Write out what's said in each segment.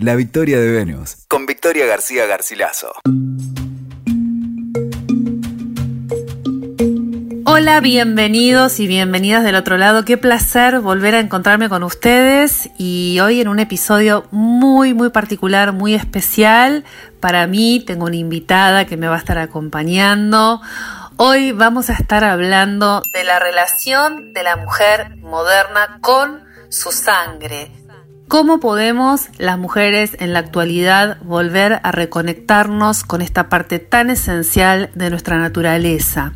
La victoria de Venus, con Victoria García Garcilaso. Hola, bienvenidos y bienvenidas del otro lado. Qué placer volver a encontrarme con ustedes y hoy en un episodio muy, muy particular, muy especial. Para mí tengo una invitada que me va a estar acompañando. Hoy vamos a estar hablando de la relación de la mujer moderna con su sangre. ¿Cómo podemos las mujeres en la actualidad volver a reconectarnos con esta parte tan esencial de nuestra naturaleza?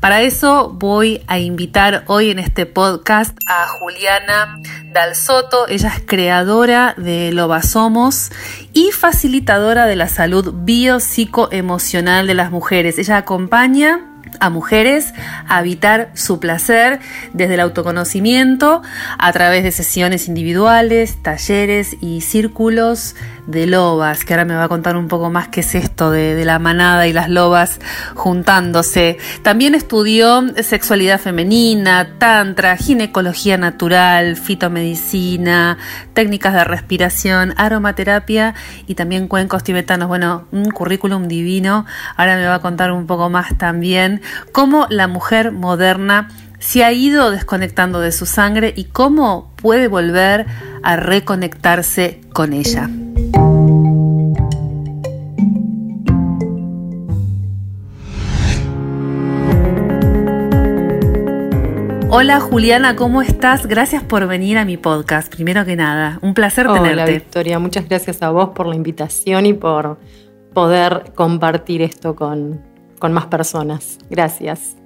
Para eso voy a invitar hoy en este podcast a Juliana Dalsoto. Ella es creadora de Loba Somos y facilitadora de la salud biopsicoemocional de las mujeres. Ella acompaña a mujeres a habitar su placer desde el autoconocimiento a través de sesiones individuales, talleres y círculos de lobas, que ahora me va a contar un poco más qué es esto de, la manada y las lobas juntándose. También estudió sexualidad femenina, tantra, ginecología natural, fitomedicina, técnicas de respiración, aromaterapia y también cuencos tibetanos. Bueno, un currículum divino. Ahora me va a contar un poco más también cómo la mujer moderna se ha ido desconectando de su sangre y cómo puede volver a reconectarse con ella. Hola Juliana, ¿cómo estás? Gracias por venir a mi podcast, primero que nada. Un placer Hola, tenerte. Victoria, muchas gracias a vos por la invitación y por poder compartir esto con, con más personas. Gracias.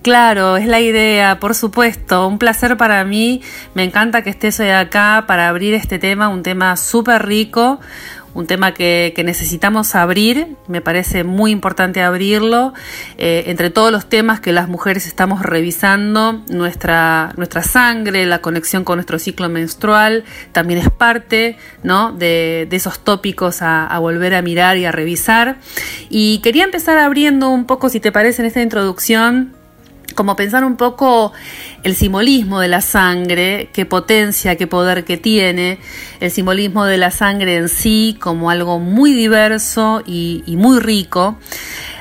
Claro, es la idea, por supuesto. Un placer para mí. Me encanta que estés hoy acá para abrir este tema, un tema súper rico, un tema que, necesitamos abrir, me parece muy importante abrirlo. Eh, entre todos los temas que las mujeres estamos revisando, nuestra, nuestra sangre, la conexión con nuestro ciclo menstrual, también es parte ¿no? de, esos tópicos a, a volver a mirar y a revisar. Y quería empezar abriendo un poco, si te parece, en esta introducción como pensar un poco el simbolismo de la sangre, qué potencia, qué poder que tiene, el simbolismo de la sangre en sí como algo muy diverso y, y muy rico.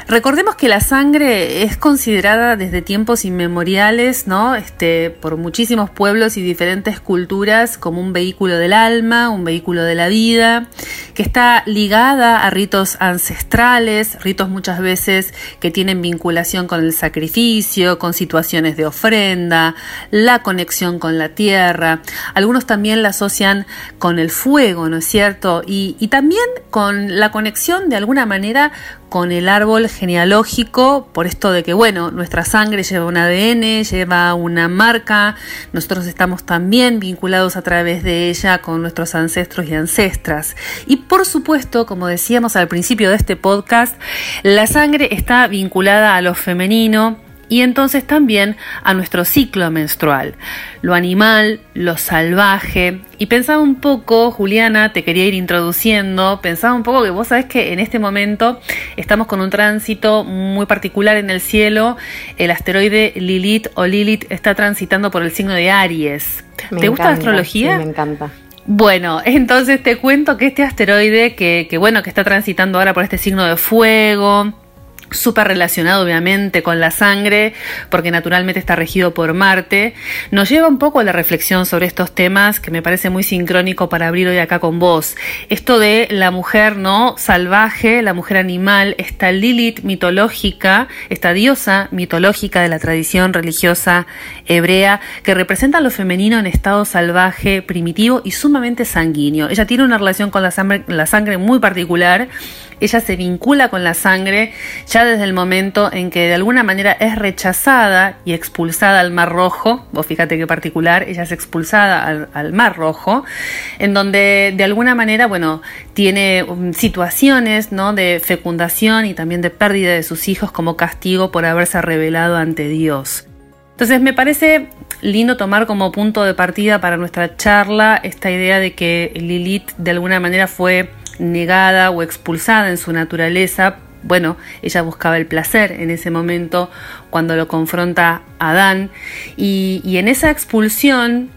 Recordemos que la sangre es considerada desde tiempos inmemoriales, ¿no? Este, por muchísimos pueblos y diferentes culturas como un vehículo del alma, un vehículo de la vida, que está ligada a ritos ancestrales, ritos muchas veces que tienen vinculación con el sacrificio, con situaciones de ofrenda, la conexión con la tierra. Algunos también la asocian con el fuego, ¿no es cierto? Y, y también con la conexión de alguna manera con el árbol genealógico, por esto de que, bueno, nuestra sangre lleva un ADN, lleva una marca, nosotros estamos también vinculados a través de ella con nuestros ancestros y ancestras. Y por supuesto, como decíamos al principio de este podcast, la sangre está vinculada a lo femenino, y entonces también a nuestro ciclo menstrual, lo animal, lo salvaje. Y pensaba un poco, Juliana, te quería ir introduciendo, pensaba un poco que vos sabés que en este momento estamos con un tránsito muy particular en el cielo, el asteroide Lilith o Lilith está transitando por el signo de Aries. ¿Te gusta la astrología? Sí, me encanta. Bueno, entonces te cuento que este asteroide que, que bueno, que está transitando ahora por este signo de fuego, súper relacionado obviamente con la sangre, porque naturalmente está regido por Marte, nos lleva un poco a la reflexión sobre estos temas que me parece muy sincrónico para abrir hoy acá con vos. Esto de la mujer no salvaje, la mujer animal, esta Lilith mitológica, esta diosa mitológica de la tradición religiosa hebrea, que representa lo femenino en estado salvaje, primitivo y sumamente sanguíneo. Ella tiene una relación con la sangre muy particular ella se vincula con la sangre ya desde el momento en que de alguna manera es rechazada y expulsada al Mar Rojo, vos fíjate qué particular, ella es expulsada al, Mar Rojo, en donde de alguna manera, bueno, tiene um, situaciones ¿no? de fecundación y también de pérdida de sus hijos como castigo por haberse revelado ante Dios. Entonces me parece lindo tomar como punto de partida para nuestra charla esta idea de que Lilith de alguna manera fue negada o expulsada en su naturaleza, bueno, ella buscaba el placer en ese momento cuando lo confronta a Adán. Y, y en esa expulsión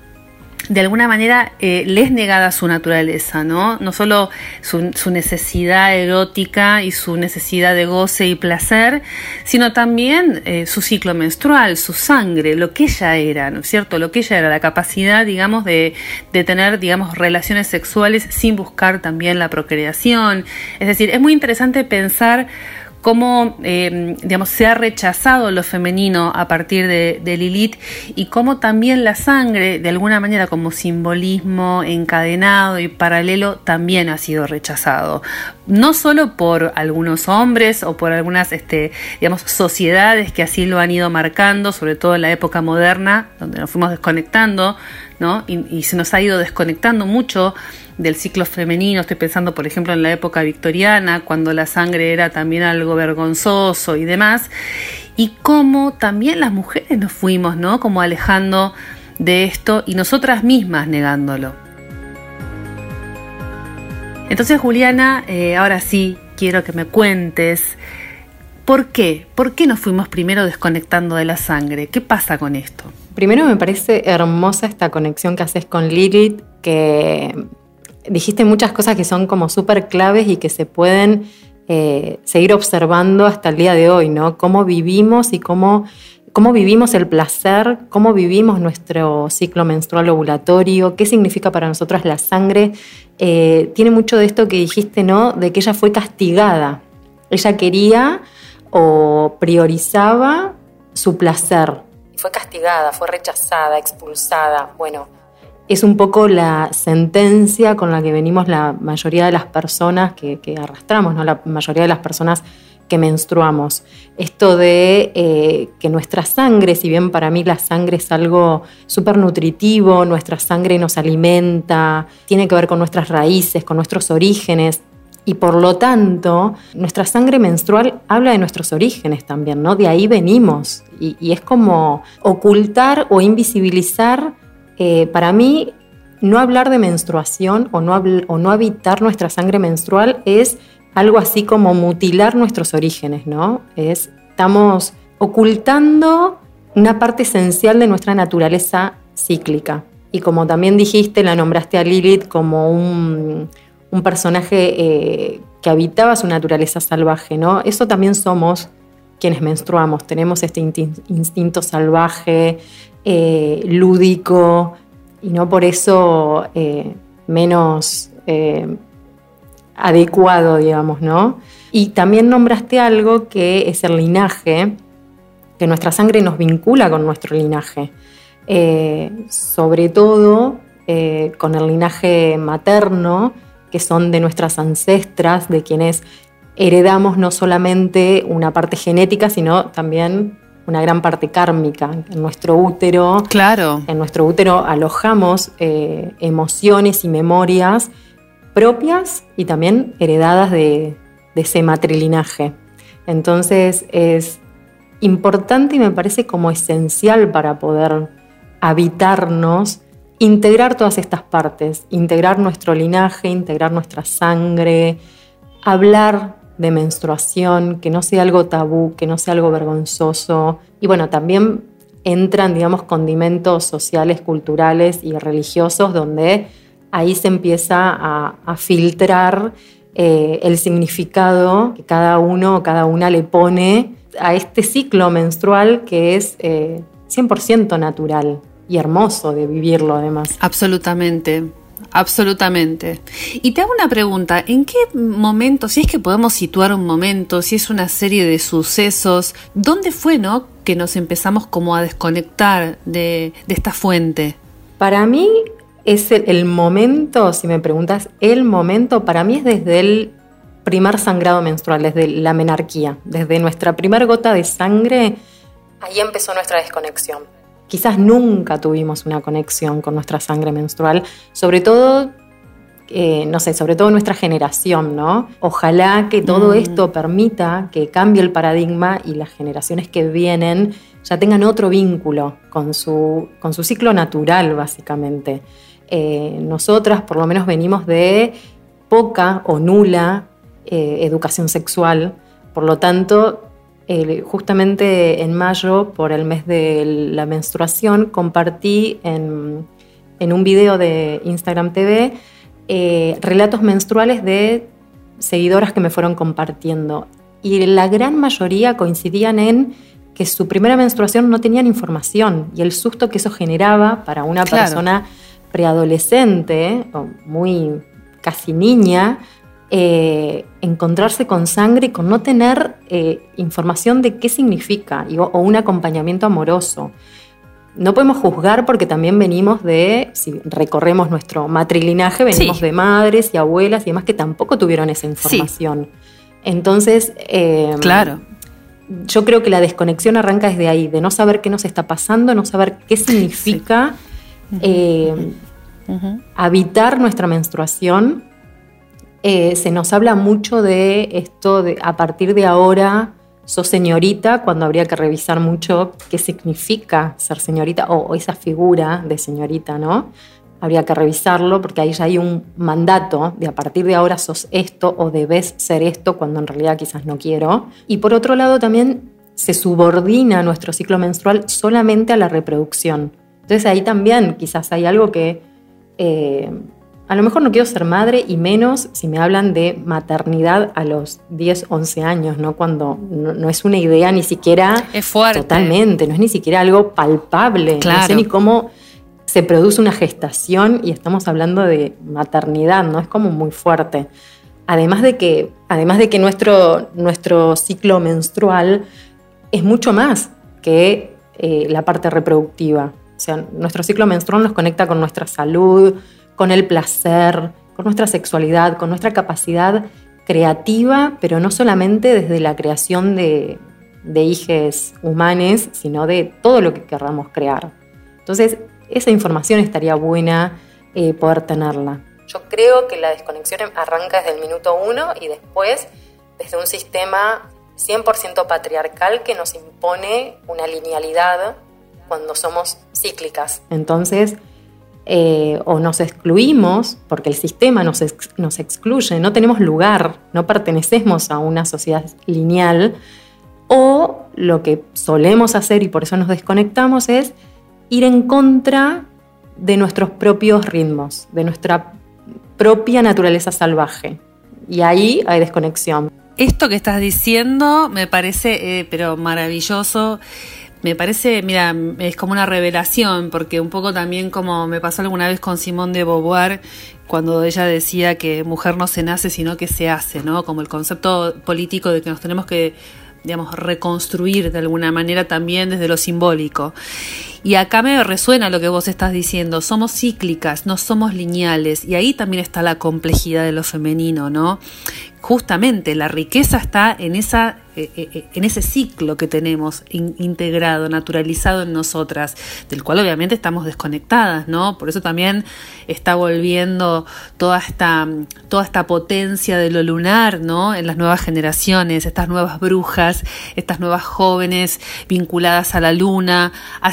de alguna manera eh, le es negada su naturaleza, ¿no? No solo su, necesidad erótica y su necesidad de goce y placer, sino también eh, su ciclo menstrual, su sangre, lo que ella era, ¿no es cierto? Lo que ella era, la capacidad, digamos, de, de tener, digamos, relaciones sexuales sin buscar también la procreación. Es decir, es muy interesante pensar cómo eh, digamos, se ha rechazado lo femenino a partir de, Lilith y cómo también la sangre, de alguna manera como simbolismo encadenado y paralelo, también ha sido rechazado. No solo por algunos hombres o por algunas este, digamos, sociedades que así lo han ido marcando, sobre todo en la época moderna, donde nos fuimos desconectando ¿no? y se nos ha ido desconectando mucho del ciclo femenino, estoy pensando por ejemplo en la época victoriana, cuando la sangre era también algo vergonzoso y demás, y cómo también las mujeres nos fuimos, ¿no? Como alejando de esto y nosotras mismas negándolo. Entonces Juliana, eh, ahora sí quiero que me cuentes ¿Por qué? ¿Por qué nos fuimos primero desconectando de la sangre? ¿Qué pasa con esto? Primero me parece hermosa esta conexión que haces con Lilith, que dijiste muchas cosas que son como súper claves y que se pueden eh, seguir observando hasta el día de hoy, ¿no? Cómo vivimos y cómo, cómo vivimos el placer, cómo vivimos nuestro ciclo menstrual ovulatorio, qué significa para nosotras la sangre. Eh, tiene mucho de esto que dijiste, ¿no? De que ella fue castigada. Ella quería o priorizaba su placer. Fue castigada, fue rechazada, expulsada. Bueno, es un poco la sentencia con la que venimos la mayoría de las personas que, arrastramos, ¿no? la mayoría de las personas que menstruamos. Esto de eh, que nuestra sangre, si bien para mí la sangre es algo súper nutritivo, nuestra sangre nos alimenta, tiene que ver con nuestras raíces, con nuestros orígenes, y por lo tanto, nuestra sangre menstrual habla de nuestros orígenes también, ¿no? De ahí venimos. y es como ocultar o invisibilizar eh, para mí, no hablar de menstruación o no, o no habitar nuestra sangre menstrual es algo así como mutilar nuestros orígenes, ¿no? Es, estamos ocultando una parte esencial de nuestra naturaleza cíclica. Y como también dijiste, la nombraste a Lilith como un, personaje eh, que habitaba su naturaleza salvaje, ¿no? Eso también somos quienes menstruamos, tenemos este instinto salvaje, eh, lúdico y no por eso eh, menos eh, adecuado, digamos, ¿no? Y también nombraste algo que es el linaje, que nuestra sangre nos vincula con nuestro linaje, sobre todo con el linaje materno, que son de nuestras ancestras, de quienes heredamos no solamente una parte genética, sino también una gran parte kármica. En nuestro útero, claro. en nuestro útero alojamos eh, emociones y memorias propias y también heredadas de, ese matrilinaje. Entonces es importante y me parece como esencial para poder habitarnos, integrar todas estas partes, integrar nuestro linaje, integrar nuestra sangre, hablar de menstruación, que no sea algo tabú, que no sea algo vergonzoso. Y bueno, también entran, digamos, condimentos sociales, culturales y religiosos donde ahí se empieza a, filtrar eh, el significado que cada uno o cada una le pone a este ciclo menstrual que es 100% eh, natural y hermoso de vivirlo además. Absolutamente. Absolutamente. Y te hago una pregunta, ¿en qué momento, si es que podemos situar un momento, si es una serie de sucesos, ¿dónde fue, no, que nos empezamos como a desconectar de, esta fuente? Para mí es el, momento, si me preguntas, el momento para mí es desde el primer sangrado menstrual, desde la menarquía, desde nuestra primera gota de sangre, ahí empezó nuestra desconexión quizás nunca tuvimos una conexión con nuestra sangre menstrual, sobre todo, eh, no sé, sobre todo nuestra generación, ¿no? Ojalá que todo mm. esto permita que cambie el paradigma y las generaciones que vienen ya tengan otro vínculo con su, con su ciclo natural, básicamente. Eh, nosotras por lo menos venimos de poca o nula eh, educación sexual, por lo tanto justamente en mayo, por el mes de la menstruación, compartí en, en un video de Instagram TV eh, relatos menstruales de seguidoras que me fueron compartiendo. Y la gran mayoría coincidían en que su primera menstruación no tenían información y el susto que eso generaba para una persona preadolescente o muy casi niña, eh, encontrarse con sangre y con no tener eh, información de qué significa o un acompañamiento amoroso. No podemos juzgar porque también venimos de, si recorremos nuestro matrilinaje, venimos de madres y abuelas y demás que tampoco tuvieron esa información. Entonces, eh, claro. yo creo que la desconexión arranca desde ahí, de no saber qué nos está pasando, no saber qué significa habitar nuestra menstruación eh, se nos habla mucho de esto de a partir de ahora sos señorita, cuando habría que revisar mucho qué significa ser señorita o, esa figura de señorita, ¿no? Habría que revisarlo porque ahí ya hay un mandato de a partir de ahora sos esto o debes ser esto cuando en realidad quizás no quiero. Y por otro lado también se subordina nuestro ciclo menstrual solamente a la reproducción. Entonces ahí también quizás hay algo que eh, a lo mejor no quiero ser madre y menos si me hablan de maternidad a los 10, 11 años, ¿no? Cuando no, es una idea ni siquiera... Es fuerte. Totalmente, no es ni siquiera algo palpable. No sé ni cómo se produce una gestación y estamos hablando de maternidad, ¿no? Es como muy fuerte. Además de que, además de que nuestro, nuestro ciclo menstrual es mucho más que eh, la parte reproductiva. O sea, nuestro ciclo menstrual nos conecta con nuestra salud, con el placer, con nuestra sexualidad, con nuestra capacidad creativa, pero no solamente desde la creación de, de hijes humanos, sino de todo lo que querramos crear. Entonces, esa información estaría buena eh, poder tenerla. Yo creo que la desconexión arranca desde el minuto uno y después desde un sistema 100% patriarcal que nos impone una linealidad cuando somos cíclicas. Entonces, eh, o nos excluimos porque el sistema nos, nos excluye, no tenemos lugar, no pertenecemos a una sociedad lineal, o lo que solemos hacer y por eso nos desconectamos es ir en contra de nuestros propios ritmos, de nuestra propia naturaleza salvaje. Y ahí hay desconexión. Esto que estás diciendo me parece, eh, pero maravilloso me parece, mira, es como una revelación, porque un poco también como me pasó alguna vez con Simón de Beauvoir, cuando ella decía que mujer no se nace, sino que se hace, ¿no? Como el concepto político de que nos tenemos que, digamos, reconstruir de alguna manera también desde lo simbólico. Y acá me resuena lo que vos estás diciendo, somos cíclicas, no somos lineales, y ahí también está la complejidad de lo femenino, ¿no? Justamente la riqueza está en esa eh, eh, eh, en ese ciclo que tenemos integrado, naturalizado en nosotras, del cual obviamente estamos desconectadas, ¿no? Por eso también está volviendo toda esta, toda esta potencia de lo lunar, ¿no? En las nuevas generaciones, estas nuevas brujas, estas nuevas jóvenes vinculadas a la luna, a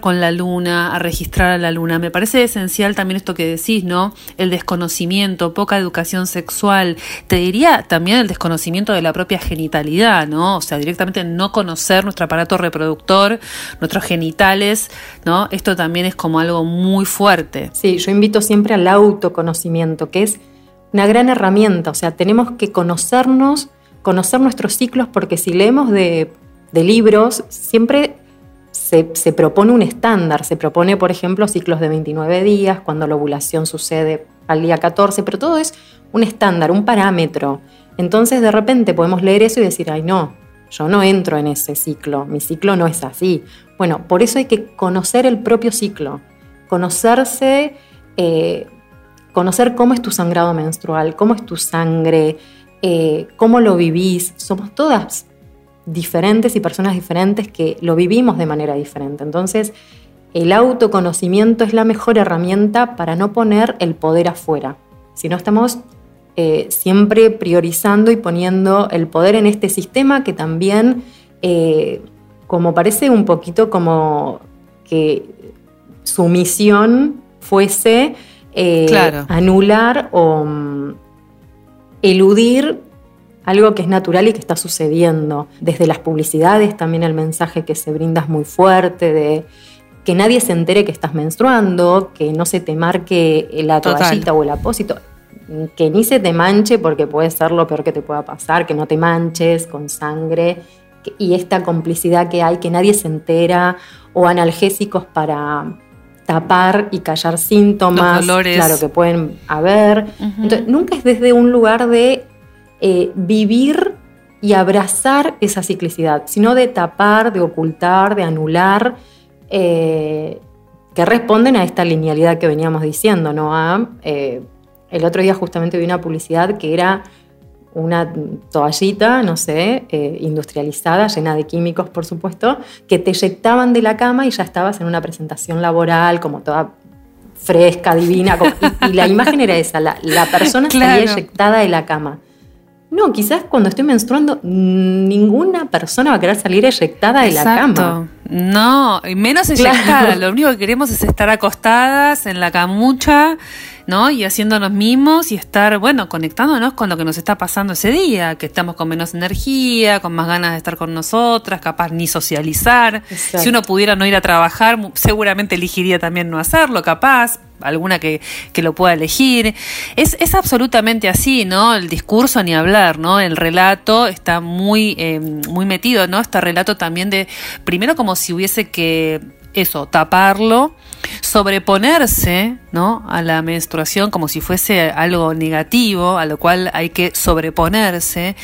con la luna, a registrar a la luna. Me parece esencial también esto que decís, ¿no? El desconocimiento, poca educación sexual, te diría también el desconocimiento de la propia genitalidad ¿no? O sea, directamente no conocer nuestro aparato reproductor, nuestros genitales, ¿no? Esto también es como algo muy fuerte. Sí, yo invito siempre al autoconocimiento, que es una gran herramienta, o sea, tenemos que conocernos, conocer nuestros ciclos, porque si leemos de, libros, siempre se, propone un estándar, se propone, por ejemplo, ciclos de 29 días, cuando la ovulación sucede al día 14, pero todo es un estándar, un parámetro. Entonces de repente podemos leer eso y decir, ay no, yo no entro en ese ciclo, mi ciclo no es así. Bueno, por eso hay que conocer el propio ciclo, conocerse, eh, conocer cómo es tu sangrado menstrual, cómo es tu sangre, eh, cómo lo vivís. Somos todas diferentes y personas diferentes que lo vivimos de manera diferente. Entonces, el autoconocimiento es la mejor herramienta para no poner el poder afuera. Si no estamos eh, siempre priorizando y poniendo el poder en este sistema que también, eh, como parece un poquito como que su misión fuese eh, anular o mm, eludir algo que es natural y que está sucediendo. Desde las publicidades también el mensaje que se brinda es muy fuerte de que nadie se entere que estás menstruando, que no se te marque la toallita o el apósito, que ni se te manche porque puede ser lo peor que te pueda pasar, que no te manches con sangre y esta complicidad que hay, que nadie se entera, o analgésicos para tapar y callar síntomas, claro, que pueden haber. Entonces, nunca es desde un lugar de eh, vivir y abrazar esa ciclicidad, sino de tapar, de ocultar, de anular, eh, que responden a esta linealidad que veníamos diciendo, ¿no? A, eh, el otro día justamente vi una publicidad que era una toallita, no sé, eh, industrializada, llena de químicos, por supuesto, que te eyectaban de la cama y ya estabas en una presentación laboral como toda fresca, divina. y, la imagen era esa, la, persona salía eyectada de la cama. No, quizás cuando estoy menstruando, ninguna persona va a querer salir eyectada de la cama. No, y menos eyectada. Lo único que queremos es estar acostadas en la camucha ¿no? Y haciéndonos mismos y estar, bueno, conectándonos con lo que nos está pasando ese día, que estamos con menos energía, con más ganas de estar con nosotras, capaz ni socializar. Si uno pudiera no ir a trabajar, seguramente elegiría también no hacerlo, capaz, alguna que, que, lo pueda elegir. Es, es, absolutamente así, ¿no? El discurso ni hablar, ¿no? El relato está muy, eh, muy metido, ¿no? Este relato también de, primero como si hubiese que eso, taparlo, sobreponerse ¿no? a la menstruación como si fuese algo negativo, a lo cual hay que sobreponerse.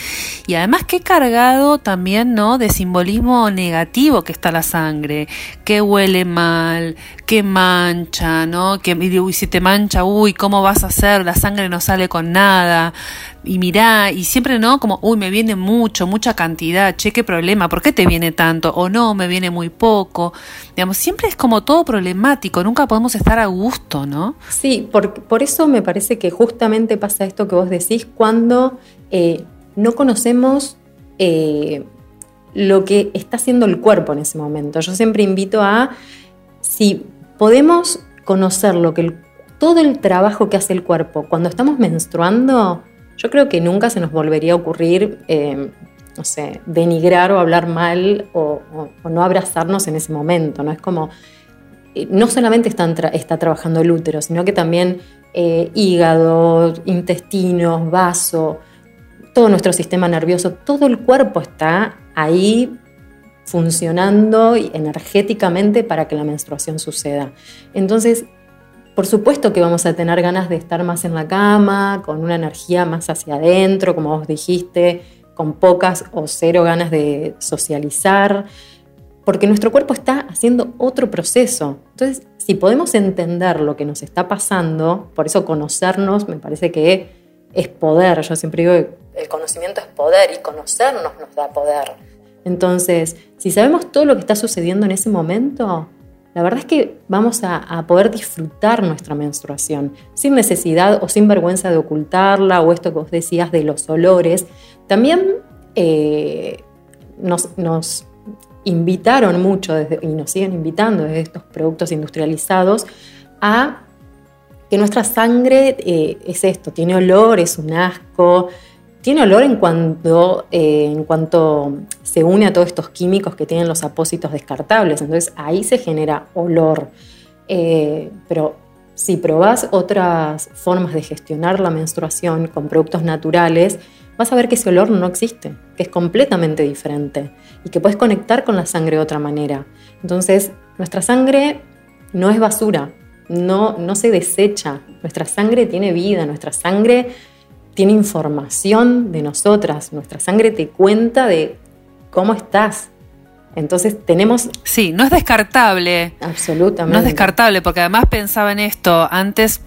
Y además qué cargado también ¿no? de simbolismo negativo que está la sangre, que huele mal, que mancha, ¿no? que uy, si te mancha, uy, ¿cómo vas a hacer? La sangre no sale con nada y mirá, y siempre no, como, uy, me viene mucho, mucha cantidad, che, qué problema, ¿por qué te viene tanto? O no, me viene muy poco. Digamos, siempre es como todo problemático, nunca podemos estar a gusto, ¿no? Sí, por, por eso me parece que justamente pasa esto que vos decís cuando eh, no conocemos eh, lo que está haciendo el cuerpo en ese momento. Yo siempre invito a, si podemos conocer lo que todo el trabajo que hace el cuerpo cuando estamos menstruando, yo creo que nunca se nos volvería a ocurrir, eh, no sé, denigrar o hablar mal o, no abrazarnos en ese momento, ¿no? Es como, no solamente está, trabajando el útero, sino que también eh, hígado, intestinos, vaso, todo nuestro sistema nervioso, todo el cuerpo está ahí funcionando energéticamente para que la menstruación suceda. Entonces, por supuesto que vamos a tener ganas de estar más en la cama, con una energía más hacia adentro, como vos dijiste, con pocas o cero ganas de socializar, porque nuestro cuerpo está haciendo otro proceso. Entonces, si podemos entender lo que nos está pasando, por eso conocernos me parece que es poder. Yo siempre digo que el conocimiento es poder y conocernos nos da poder. Entonces, si sabemos todo lo que está sucediendo en ese momento, la verdad es que vamos a, poder disfrutar nuestra menstruación sin necesidad o sin vergüenza de ocultarla o esto que vos decías de los olores. También eh, nos, invitaron mucho y nos siguen invitando desde estos productos industrializados a que nuestra sangre eh, es esto, tiene olor, es un asco, tiene olor en cuanto, eh, en cuanto se une a todos estos químicos que tienen los apósitos descartables. Entonces ahí se genera olor. Eh, pero si probás otras formas de gestionar la menstruación con productos naturales, vas a ver que ese olor no existe, que es completamente diferente y que puedes conectar con la sangre de otra manera. Entonces, nuestra sangre no es basura, no, no se desecha. Nuestra sangre tiene vida, nuestra sangre tiene información de nosotras, nuestra sangre te cuenta de cómo estás. Entonces tenemos... Sí, no es descartable. Absolutamente. No es descartable, porque además pensaba en esto, antes,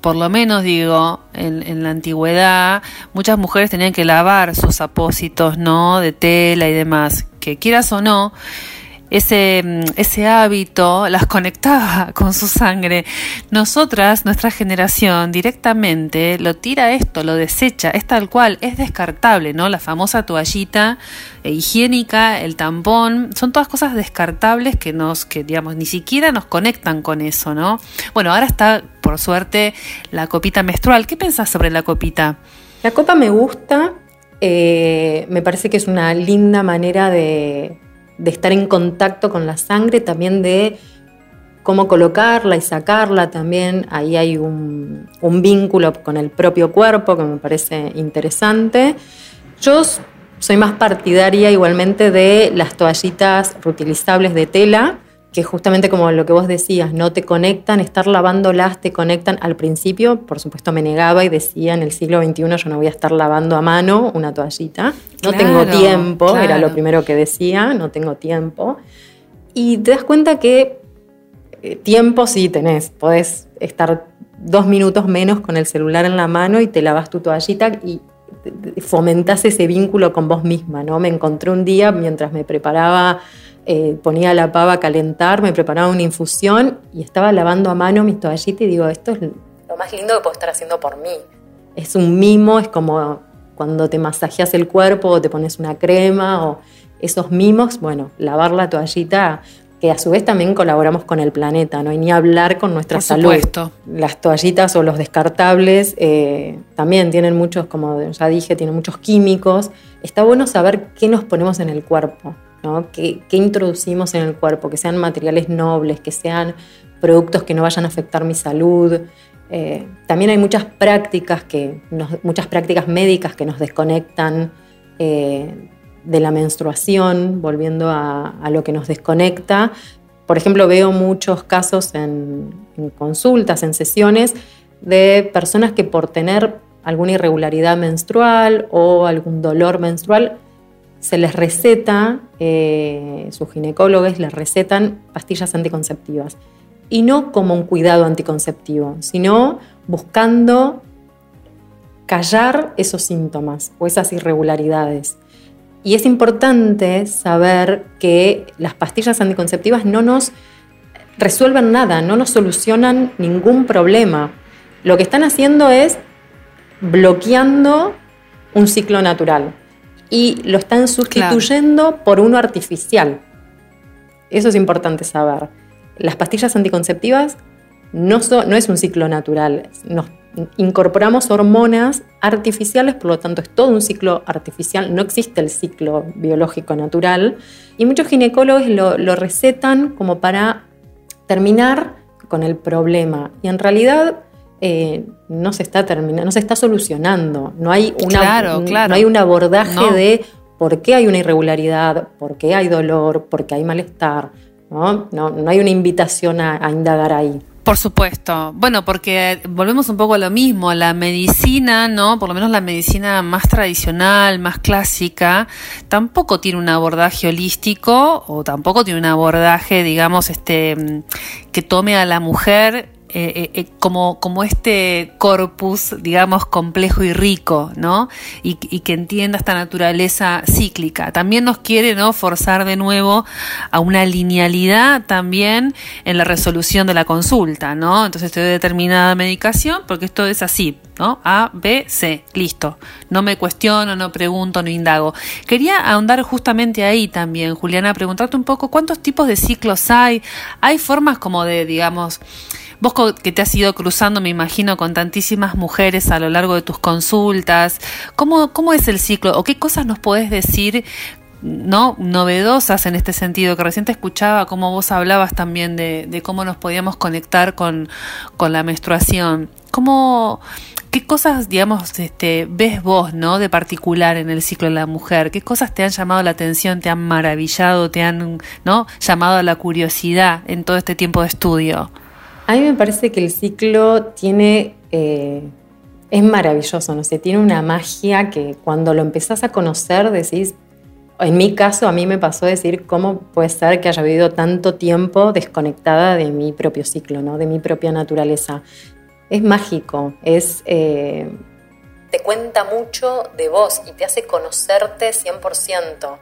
por lo menos digo, en, en la antigüedad, muchas mujeres tenían que lavar sus apósitos, ¿no? De tela y demás, que quieras o no, ese, mm, ese hábito las conectaba con su sangre. Nosotras, nuestra generación, directamente lo tira esto, lo desecha, es tal cual, es descartable, ¿no? La famosa toallita eh, higiénica, el tampón, son todas cosas descartables que nos, que digamos, ni siquiera nos conectan con eso, ¿no? Bueno, ahora está, por suerte, la copita menstrual. ¿Qué pensás sobre la copita? La copa me gusta, eh, me parece que es una linda manera de de estar en contacto con la sangre, también de cómo colocarla y sacarla también. Ahí hay un, vínculo con el propio cuerpo que me parece interesante. Yo soy más partidaria igualmente de las toallitas reutilizables de tela, que justamente como lo que vos decías, no te conectan, estar lavándolas te conectan. Al principio, por supuesto, me negaba y decía en el siglo XXI yo no voy a estar lavando a mano una toallita. No tengo tiempo, era lo primero que decía, no tengo tiempo. Y te das cuenta que eh, tiempo sí tenés, podés estar dos minutos menos con el celular en la mano y te lavas tu toallita y fomentás ese vínculo con vos misma, ¿no? Me encontré un día mientras me preparaba eh, ponía la pava a calentar, me preparaba una infusión y estaba lavando a mano mis toallitas y digo, esto es lo más lindo que puedo estar haciendo por mí. Es un mimo, es como cuando te masajeas el cuerpo o te pones una crema o esos mimos, bueno, lavar la toallita, que a su vez también colaboramos con el planeta, no hay ni hablar con nuestra salud. Las toallitas o los descartables eh, también tienen muchos, como ya dije, tienen muchos químicos. Está bueno saber qué nos ponemos en el cuerpo. ¿Qué, introducimos en el cuerpo? Que sean materiales nobles, que sean productos que no vayan a afectar mi salud. Eh, también hay muchas prácticas, que muchas prácticas médicas que nos desconectan eh, de la menstruación, volviendo a, lo que nos desconecta. Por ejemplo, veo muchos casos en consultas, en sesiones, de personas que por tener alguna irregularidad menstrual o algún dolor menstrual se les receta, eh, sus ginecólogos les recetan pastillas anticonceptivas. Y no como un cuidado anticonceptivo, sino buscando callar esos síntomas o esas irregularidades. Y es importante saber que las pastillas anticonceptivas no nos resuelven nada, no nos solucionan ningún problema. Lo que están haciendo es bloqueando un ciclo natural y lo están sustituyendo por uno artificial. Eso es importante saber. Las pastillas anticonceptivas no, no es un ciclo natural. Nos incorporamos hormonas artificiales, por lo tanto es todo un ciclo artificial, no existe el ciclo biológico natural. Y muchos ginecólogos lo, lo recetan como para terminar con el problema. Y en realidad eh, no se está terminando, no se está solucionando. No hay, una, No hay un abordaje de por qué hay una irregularidad, por qué hay dolor, por qué hay malestar. No, no, hay una invitación a, indagar ahí. Por supuesto. Bueno, porque volvemos un poco a lo mismo. La medicina, ¿no? Por lo menos la medicina más tradicional, más clásica, tampoco tiene un abordaje holístico o tampoco tiene un abordaje, digamos, este, que tome a la mujer eh, eh, eh, como, como este corpus, digamos, complejo y rico, ¿no? Y, que entienda esta naturaleza cíclica. También nos quiere, ¿no? Forzar de nuevo a una linealidad también en la resolución de la consulta, ¿no? Entonces te doy determinada medicación porque esto es así, ¿no? A, B, C, listo. No me cuestiono, no pregunto, no indago. Quería ahondar justamente ahí también, Juliana, preguntarte un poco cuántos tipos de ciclos hay. Hay formas como de, digamos, Vos que te has ido cruzando, me imagino, con tantísimas mujeres a lo largo de tus consultas, ¿cómo, cómo es el ciclo o qué cosas nos podés decir ¿no? novedosas en este sentido, que recién te escuchaba cómo vos hablabas también de, cómo nos podíamos conectar con, la menstruación. ¿Cómo, ¿Qué cosas, digamos, este, ves vos, ¿no? De particular en el ciclo de la mujer? ¿Qué cosas te han llamado la atención, te han maravillado, te han, ¿no? Llamado a la curiosidad en todo este tiempo de estudio? A mí me parece que el ciclo tiene, eh, es maravilloso, no sé, tiene una magia que cuando lo empezás a conocer decís, en mi caso a mí me pasó decir cómo puede ser que haya vivido tanto tiempo desconectada de mi propio ciclo, ¿no? de mi propia naturaleza. Es mágico, es... Eh, te cuenta mucho de vos y te hace conocerte 100%.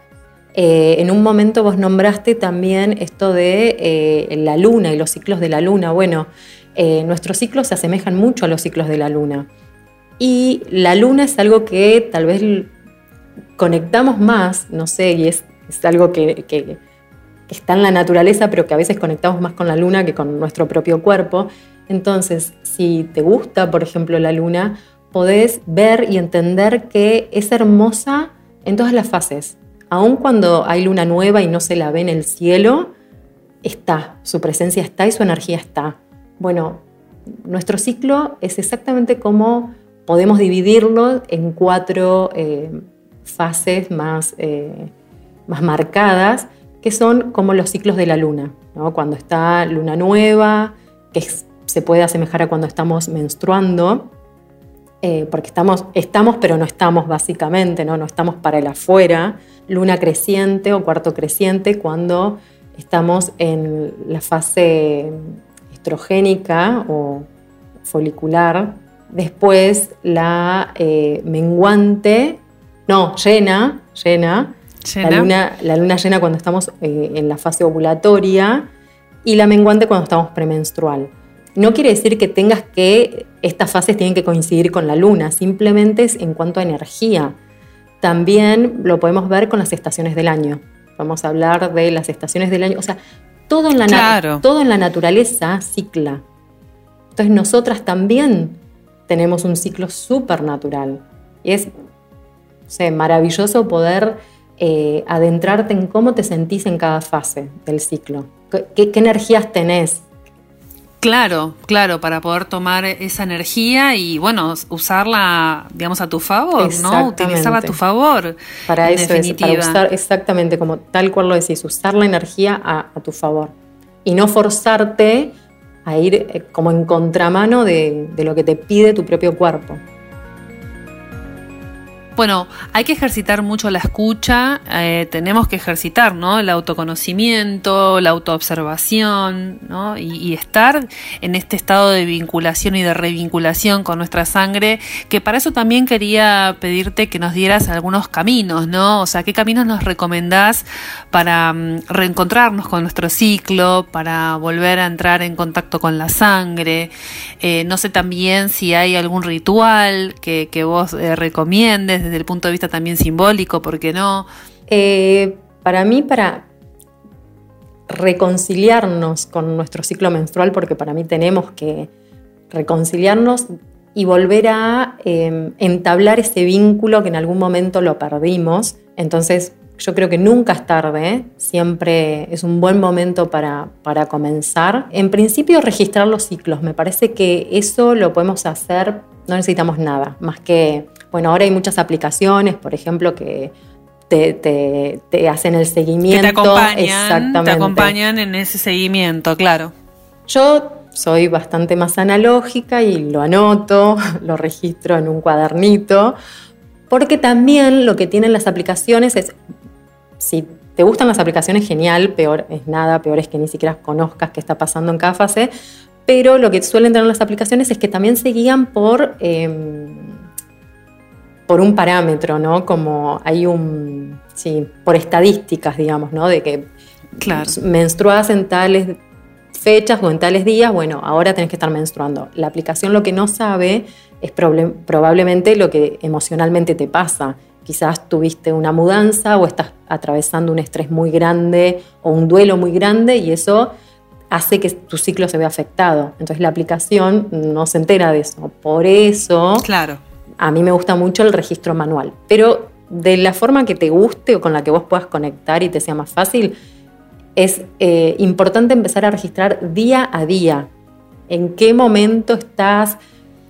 Eh, en un momento vos nombraste también esto de eh, la luna y los ciclos de la luna. Bueno, eh, nuestros ciclos se asemejan mucho a los ciclos de la luna. Y la luna es algo que tal vez conectamos más, no sé, y es, algo que, que, está en la naturaleza, pero que a veces conectamos más con la luna que con nuestro propio cuerpo. Entonces, si te gusta, por ejemplo, la luna, podés ver y entender que es hermosa en todas las fases aun cuando hay luna nueva y no se la ve en el cielo, está, su presencia está y su energía está. Bueno, nuestro ciclo es exactamente como podemos dividirlo en cuatro eh, fases más, eh, más marcadas, que son como los ciclos de la luna. Cuando está luna nueva, que se puede asemejar a cuando estamos menstruando, eh, porque estamos, estamos pero no estamos básicamente, ¿no? no estamos para el afuera. Luna creciente o cuarto creciente cuando estamos en la fase estrogénica o folicular. Después la eh, menguante, no, llena, llena, La, luna, la luna llena cuando estamos eh, en la fase ovulatoria y la menguante cuando estamos premenstrual. No quiere decir que tengas que, estas fases tienen que coincidir con la luna, simplemente es en cuanto a energía. También lo podemos ver con las estaciones del año. Vamos a hablar de las estaciones del año. O sea, todo en la, todo en la naturaleza cicla. Entonces nosotras también tenemos un ciclo súper natural. Y es maravilloso poder eh, adentrarte en cómo te sentís en cada fase del ciclo. qué energías tenés? Claro, claro, para poder tomar esa energía y bueno, usarla, digamos, a tu favor, ¿no? Utilizarla a tu favor. Para eso es, para usar exactamente como tal cual lo decís, usar la energía a, tu favor. Y no forzarte a ir eh, como en contramano de lo que te pide tu propio cuerpo. Bueno, hay que ejercitar mucho la escucha, eh, tenemos que ejercitar ¿no? el autoconocimiento, la autoobservación ¿no? y, estar en este estado de vinculación y de revinculación con nuestra sangre, que para eso también quería pedirte que nos dieras algunos caminos, ¿no? O sea, ¿qué caminos nos recomendás para mm, reencontrarnos con nuestro ciclo, para volver a entrar en contacto con la sangre? Eh, no sé también si hay algún ritual que, vos eh, recomiendes desde el punto de vista también simbólico, ¿por qué no? Eh, para mí, para reconciliarnos con nuestro ciclo menstrual, porque para mí tenemos que reconciliarnos y volver a em, entablar ese vínculo que en algún momento lo perdimos. Entonces, yo creo que nunca es tarde, siempre es un buen momento para, para, comenzar. En principio, registrar los ciclos. Me parece que eso lo podemos hacer, no necesitamos nada, más que bueno, ahora hay muchas aplicaciones, por ejemplo, que te, hacen el seguimiento. te acompañan, Exactamente. te acompañan en ese seguimiento, claro. Yo soy bastante más analógica y lo anoto, lo registro en un cuadernito, porque también lo que tienen las aplicaciones es, si te gustan las aplicaciones, genial, peor es nada, peor es que ni siquiera conozcas qué está pasando en cada fase, pero lo que suelen tener las aplicaciones es que también se guían por... Em, por un parámetro, ¿no? Como hay un, sí, por estadísticas, digamos, ¿no? De que claro. menstruas en tales fechas o en tales días, bueno, ahora tenés que estar menstruando. La aplicación lo que no sabe es probablemente lo que emocionalmente te pasa. Quizás tuviste una mudanza o estás atravesando un estrés muy grande o un duelo muy grande y eso hace que tu ciclo se vea afectado. Entonces la aplicación no se entera de eso. Por eso claro a mí me gusta mucho el registro manual, pero de la forma que te guste o con la que vos puedas conectar y te sea más fácil, es eh, importante empezar a registrar día a día. En qué momento estás,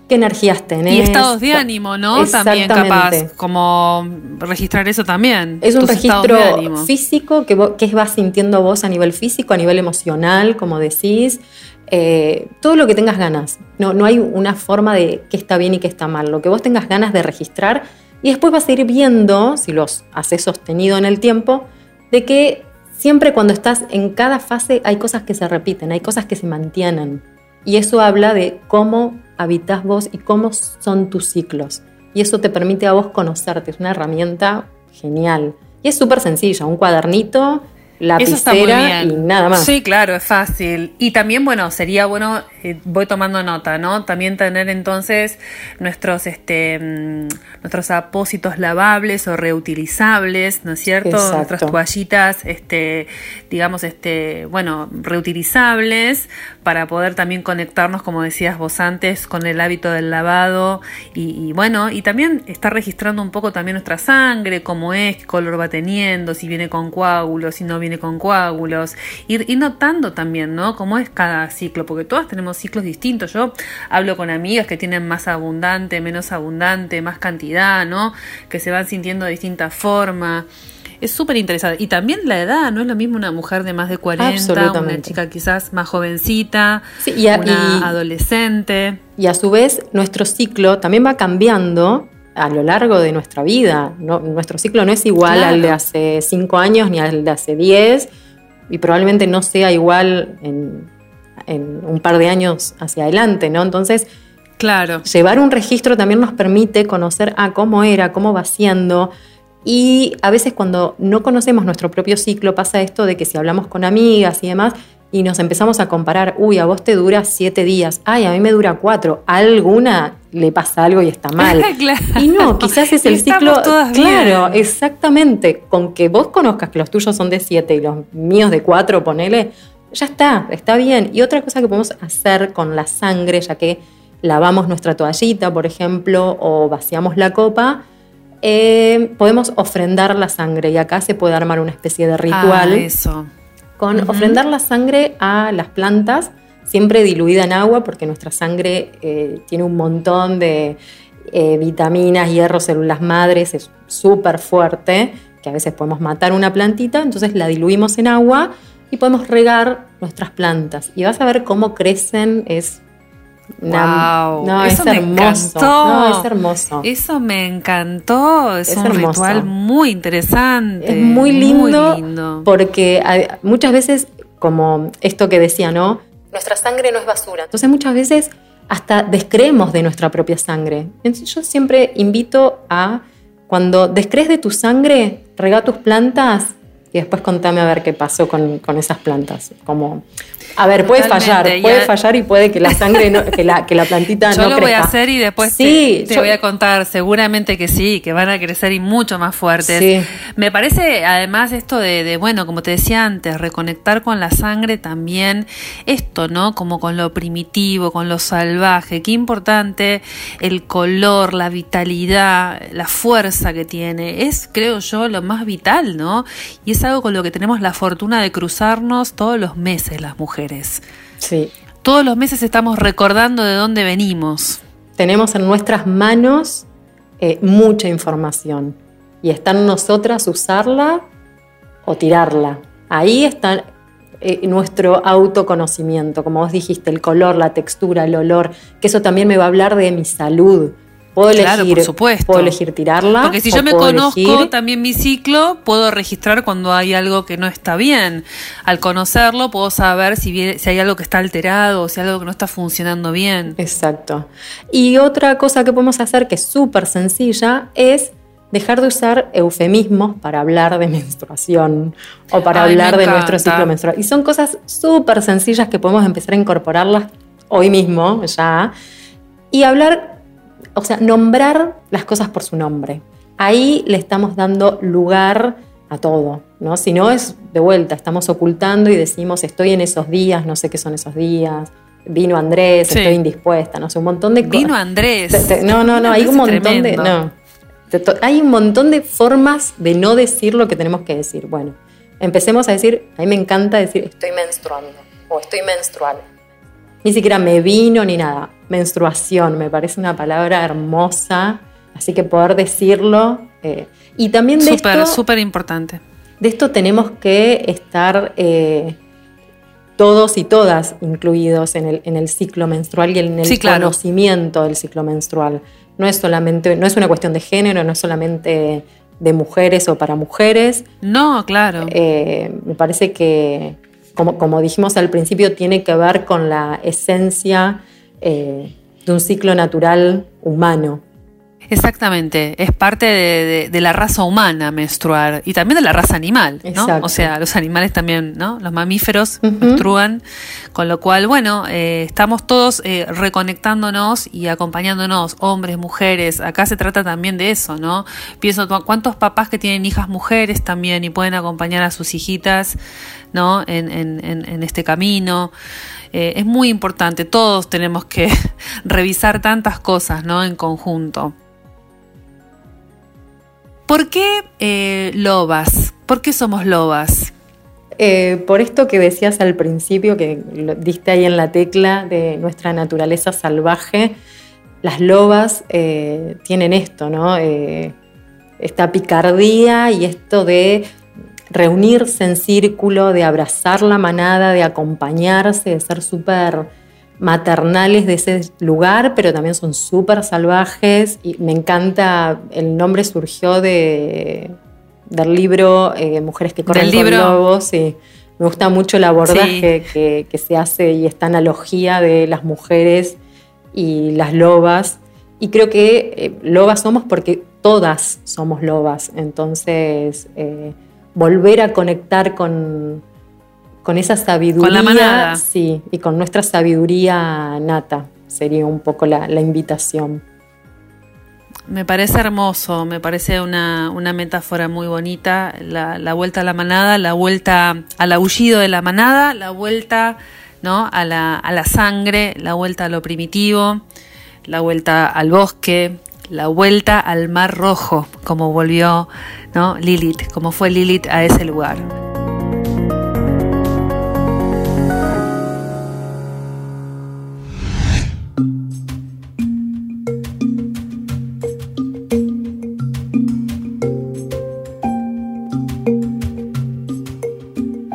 qué energías tenés. Y estados de ánimo, ¿no? También capaz, como registrar eso también. Es un registro físico que, que vas sintiendo vos a nivel físico, a nivel emocional, como decís. Eh, todo lo que tengas ganas. No, no hay una forma de qué está bien y qué está mal. Lo que vos tengas ganas de registrar y después vas a ir viendo, si los haces sostenido en el tiempo, de que siempre cuando estás en cada fase hay cosas que se repiten, hay cosas que se mantienen. Y eso habla de cómo habitas vos y cómo son tus ciclos. Y eso te permite a vos conocerte. Es una herramienta genial. Y es súper sencilla, un cuadernito lapicera y nada más. Sí, claro, es fácil. Y también, bueno, sería bueno eh, voy tomando nota, ¿no? También tener entonces nuestros, este, mm, nuestros apósitos lavables o reutilizables, ¿no es cierto? Nuestras toallitas, este, digamos, este, bueno, reutilizables para poder también conectarnos, como decías vos antes, con el hábito del lavado y, bueno, y también estar registrando un poco también nuestra sangre, cómo es, qué color va teniendo, si viene con coágulos, si no viene con coágulos, ir, ir notando también, ¿no? Cómo es cada ciclo, porque todas tenemos ciclos distintos. Yo hablo con amigas que tienen más abundante, menos abundante, más cantidad, ¿no? Que se van sintiendo de distinta forma. Es súper interesante. Y también la edad, no es lo mismo una mujer de más de 40, una chica quizás más jovencita, y una adolescente. Y a su vez, nuestro ciclo también va cambiando a lo largo de nuestra vida. nuestro ciclo no es igual al de hace 5 años ni al de hace 10 y probablemente no sea igual en, un par de años hacia adelante, ¿no? Entonces, claro. llevar un registro también nos permite conocer a cómo era, cómo va siendo. Y a veces cuando no conocemos nuestro propio ciclo pasa esto de que si hablamos con amigas y demás y nos empezamos a comparar, uy, a vos te dura siete días, ay, a mí me dura cuatro, a alguna le pasa algo y está mal. Y no, quizás es el ciclo. claro, exactamente. Con que vos conozcas que los tuyos son de siete y los míos de cuatro, ponele, ya está, está bien. Y otra cosa que podemos hacer con la sangre, ya que lavamos nuestra toallita, por ejemplo, o vaciamos la copa, eh, podemos ofrendar la sangre y acá se puede armar una especie de ritual. Ah, eso. Con ofrendar la sangre a las plantas, siempre diluida en agua, porque nuestra sangre eh, tiene un montón de eh, vitaminas, hierro, células madres, es súper fuerte, que a veces podemos matar una plantita, entonces la diluimos en agua y podemos regar nuestras plantas. Y vas a ver cómo crecen, es wow, no, eso es me hermoso. Encantó. es hermoso. Eso me encantó. Es, un ritual muy interesante. Es muy lindo, porque muchas veces, como esto que decía, ¿no? Nuestra sangre no es basura. Entonces muchas veces hasta descreemos de nuestra propia sangre. yo siempre invito a, cuando descrees de tu sangre, rega tus plantas y después contame a ver qué pasó con, con esas plantas. Como a ver, puede fallar, puede fallar y puede que la sangre, que, la, que la plantita yo no Yo lo voy a hacer y después sí, te, voy a contar, seguramente que sí, que van a crecer y mucho más fuertes. Me parece, además, esto de, bueno, como te decía antes, reconectar con la sangre también, esto, ¿no? Como con lo primitivo, con lo salvaje, qué importante el color, la vitalidad, la fuerza que tiene, es, creo yo, lo más vital, ¿no? Y es algo con lo que tenemos la fortuna de cruzarnos todos los meses las mujeres. Sí. Todos los meses estamos recordando de dónde venimos. Tenemos en nuestras manos eh, mucha información y está en nosotras usarla o tirarla. Ahí está eh, nuestro autoconocimiento, como vos dijiste, el color, la textura, el olor, que eso también me va a hablar de mi salud, Puedo elegir, por supuesto. Puedo elegir tirarla. Porque si yo me conozco también mi ciclo, puedo registrar cuando hay algo que no está bien. Al conocerlo, puedo saber si, si hay algo que está alterado o si hay algo que no está funcionando bien. Exacto. Y otra cosa que podemos hacer que es súper sencilla es dejar de usar eufemismos para hablar de menstruación o para hablar de nuestro ciclo menstrual. Y son cosas súper sencillas que podemos empezar a incorporarlas hoy mismo ya y hablar o sea, nombrar las cosas por su nombre. Ahí le estamos dando lugar a todo, ¿no? Si no es de vuelta, estamos ocultando y decimos estoy en esos días, no sé qué son esos días, vino Andrés, estoy indispuesta, no sé, un montón de cosas. Vino Andrés. no, no, no, hay un montón de. No. Hay un montón de formas de no decir lo que tenemos que decir. Bueno, empecemos a decir, a mí me encanta decir estoy menstruando o estoy menstrual ni siquiera me vino ni nada. Menstruación, me parece una palabra hermosa, así que poder decirlo. Eh, y también de esto... Súper importante. De esto tenemos que estar eh, todos y todas incluidos en el, en el, ciclo menstrual y en el conocimiento del ciclo menstrual. No es solamente, no es una cuestión de género, no es solamente de mujeres o para mujeres. No, claro. Eh, me parece que como, dijimos al principio, tiene que ver con la esencia eh, de un ciclo natural humano. Exactamente, es parte de, la raza humana menstruar y también de la raza animal, ¿no? O sea, los animales también, ¿no? Los mamíferos menstruan, con lo cual, bueno, eh, estamos todos eh, reconectándonos y acompañándonos, hombres, mujeres, acá se trata también de eso, ¿no? Pienso, ¿cuántos papás que tienen hijas mujeres también y pueden acompañar a sus hijitas, ¿no? En, en este camino. Eh, es muy importante, todos tenemos que revisar tantas cosas, ¿no? En conjunto. ¿Por qué eh, lobas? ¿Por qué somos lobas? Eh, por esto que decías al principio, que diste ahí en la tecla de nuestra naturaleza salvaje, las lobas tienen esto, ¿no? esta picardía y esto de reunirse en círculo, de abrazar la manada, de acompañarse, de ser súper maternales de ese lugar, pero también son súper salvajes. Y me encanta, el nombre surgió de, del libro eh, Mujeres que corren con lobos y me gusta mucho el abordaje que, se hace y esta analogía de las mujeres y las lobas. Y creo que eh, lobas somos porque todas somos lobas, entonces eh, volver a conectar con con esa sabiduría. Con la manada. Sí, y con nuestra sabiduría nata sería un poco la, invitación. Me parece hermoso, me parece una, metáfora muy bonita, la, vuelta a la manada, la vuelta al aullido de la manada, la vuelta ¿no? a, la, a la sangre, la vuelta a lo primitivo, la vuelta al bosque, la vuelta al mar rojo, como volvió ¿no? Lilith, como fue Lilith a ese lugar.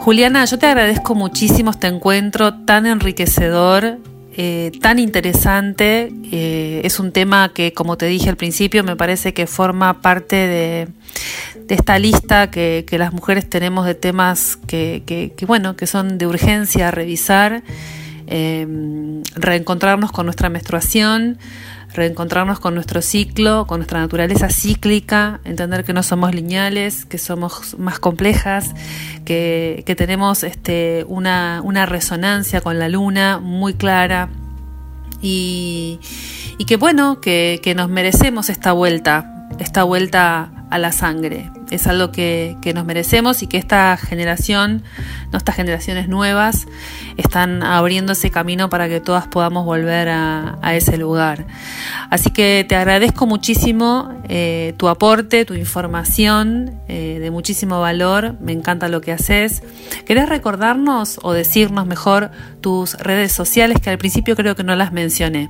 Juliana, yo te agradezco muchísimo este encuentro tan enriquecedor, eh, tan interesante. Eh, es un tema que, como te dije al principio, me parece que forma parte de, esta lista que, las mujeres tenemos de temas que, bueno, que son de urgencia revisar. Eh, reencontrarnos con nuestra menstruación, reencontrarnos con nuestro ciclo, con nuestra naturaleza cíclica, entender que no somos lineales, que somos más complejas, que, tenemos este, una, resonancia con la luna muy clara y, que bueno, que, que nos merecemos esta vuelta, esta vuelta a la sangre. Es algo que, nos merecemos y que esta generación, no estas generaciones nuevas, están abriendo ese camino para que todas podamos volver a, ese lugar. Así que te agradezco muchísimo eh, tu aporte, tu información eh, de muchísimo valor. Me encanta lo que haces. ¿Querés recordarnos o decirnos mejor tus redes sociales que al principio creo que no las mencioné?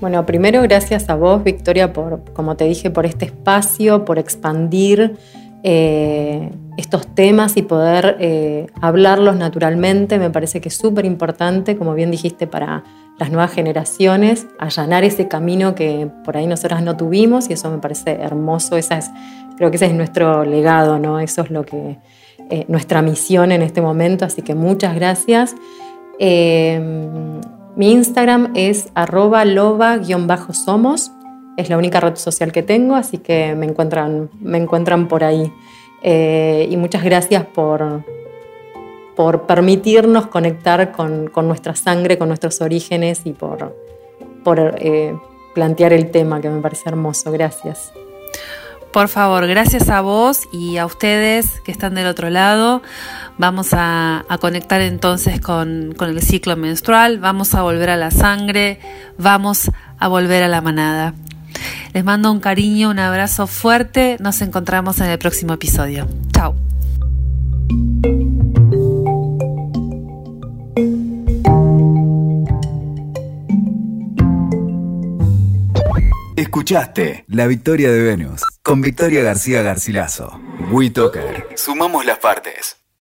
Bueno, primero gracias a vos, Victoria, por, como te dije, por este espacio, por expandir eh, estos temas y poder eh, hablarlos naturalmente. Me parece que es súper importante, como bien dijiste, para las nuevas generaciones, allanar ese camino que por ahí nosotras no tuvimos y eso me parece hermoso. Esa es, creo que ese es nuestro legado, ¿no? Eso es lo que eh, nuestra misión en este momento. Así que muchas gracias. Mi Instagram es arroba loba-somos. Es la única red social que tengo, así que me encuentran, me encuentran por ahí. Eh, y muchas gracias por, por permitirnos conectar con, nuestra sangre, con nuestros orígenes y por, por eh, plantear el tema, que me parece hermoso. Gracias. Por favor, gracias a vos y a ustedes que están del otro lado. Vamos a, conectar entonces con, con, el ciclo menstrual, vamos a volver a la sangre, vamos a volver a la manada. Les mando un cariño, un abrazo fuerte. Nos encontramos en el próximo episodio. Chao. Escuchaste La Victoria de Venus con Victoria García Garcilaso. WeToker. Sumamos las partes.